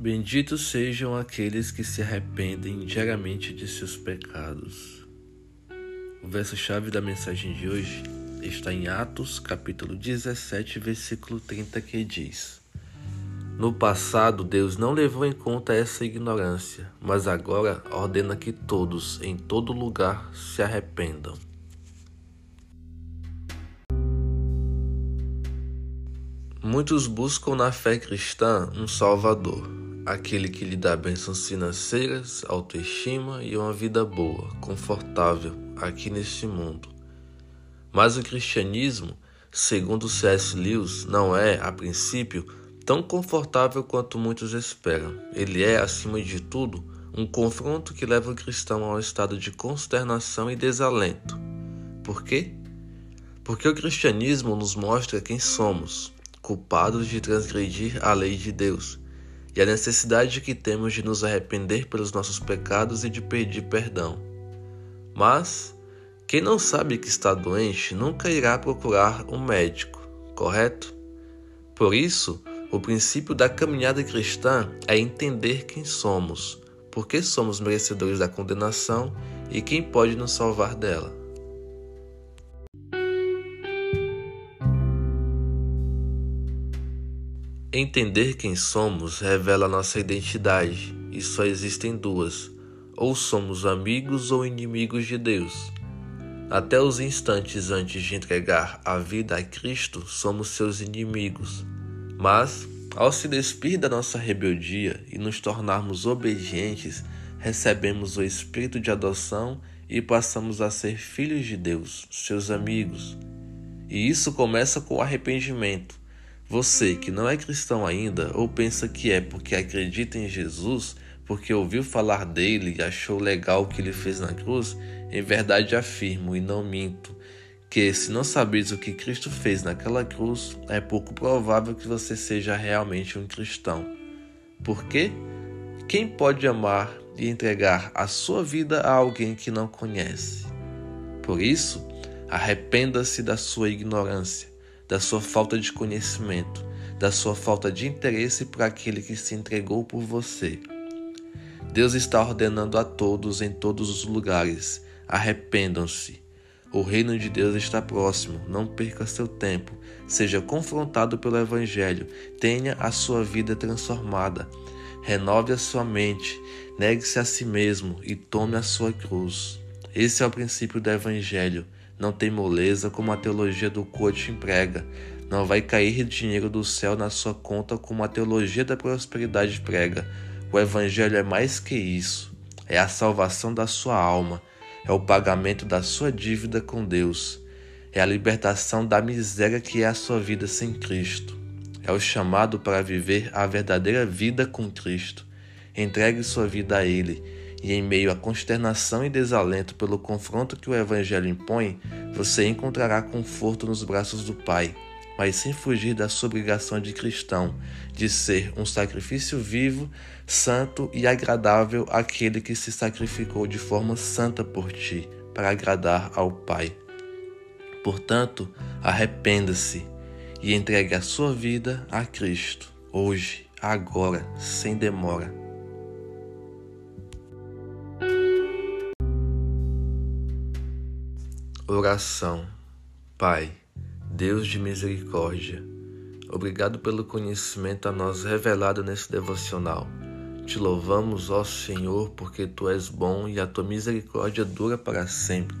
Benditos sejam aqueles que se arrependem diariamente de seus pecados. O verso-chave da mensagem de hoje está em Atos, capítulo 17, versículo 30, que diz: No passado, Deus não levou em conta essa ignorância, mas agora ordena que todos, em todo lugar, se arrependam. Muitos buscam na fé cristã um Salvador aquele que lhe dá bênçãos financeiras, autoestima e uma vida boa, confortável aqui neste mundo. Mas o cristianismo, segundo C.S. Lewis, não é, a princípio, tão confortável quanto muitos esperam. Ele é, acima de tudo, um confronto que leva o cristão ao estado de consternação e desalento. Por quê? Porque o cristianismo nos mostra quem somos, culpados de transgredir a lei de Deus e a necessidade que temos de nos arrepender pelos nossos pecados e de pedir perdão. Mas quem não sabe que está doente nunca irá procurar um médico, correto? Por isso, o princípio da caminhada cristã é entender quem somos, por que somos merecedores da condenação e quem pode nos salvar dela. Entender quem somos revela nossa identidade, e só existem duas: ou somos amigos ou inimigos de Deus. Até os instantes antes de entregar a vida a Cristo, somos seus inimigos. Mas, ao se despir da nossa rebeldia e nos tornarmos obedientes, recebemos o espírito de adoção e passamos a ser filhos de Deus, seus amigos. E isso começa com o arrependimento você que não é cristão ainda ou pensa que é porque acredita em Jesus, porque ouviu falar dele e achou legal o que ele fez na cruz, em verdade afirmo e não minto que, se não sabeis o que Cristo fez naquela cruz, é pouco provável que você seja realmente um cristão. Por quê? Quem pode amar e entregar a sua vida a alguém que não conhece? Por isso, arrependa-se da sua ignorância da sua falta de conhecimento, da sua falta de interesse por aquele que se entregou por você. Deus está ordenando a todos em todos os lugares: arrependam-se. O reino de Deus está próximo, não perca seu tempo, seja confrontado pelo Evangelho, tenha a sua vida transformada, renove a sua mente, negue-se a si mesmo e tome a sua cruz. Esse é o princípio do Evangelho não tem moleza como a teologia do coach emprega. Não vai cair dinheiro do céu na sua conta como a teologia da prosperidade prega. O evangelho é mais que isso. É a salvação da sua alma. É o pagamento da sua dívida com Deus. É a libertação da miséria que é a sua vida sem Cristo. É o chamado para viver a verdadeira vida com Cristo. Entregue sua vida a Ele e em meio à consternação e desalento pelo confronto que o Evangelho impõe, você encontrará conforto nos braços do Pai, mas sem fugir da sua obrigação de cristão, de ser um sacrifício vivo, santo e agradável àquele que se sacrificou de forma santa por ti, para agradar ao Pai. Portanto, arrependa-se e entregue a sua vida a Cristo, hoje, agora, sem demora. Oração. Pai, Deus de misericórdia, obrigado pelo conhecimento a nós revelado nesse devocional. Te louvamos, ó Senhor, porque tu és bom e a tua misericórdia dura para sempre.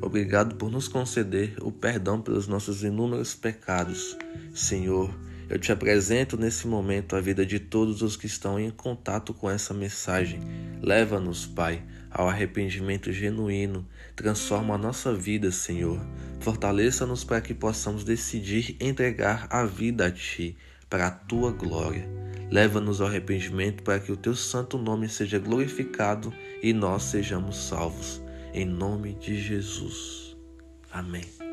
Obrigado por nos conceder o perdão pelos nossos inúmeros pecados. Senhor, eu te apresento nesse momento a vida de todos os que estão em contato com essa mensagem. Leva-nos, Pai, ao arrependimento genuíno. Transforma a nossa vida, Senhor. Fortaleça-nos para que possamos decidir entregar a vida a Ti, para a Tua glória. Leva-nos ao arrependimento para que o Teu santo nome seja glorificado e nós sejamos salvos. Em nome de Jesus. Amém.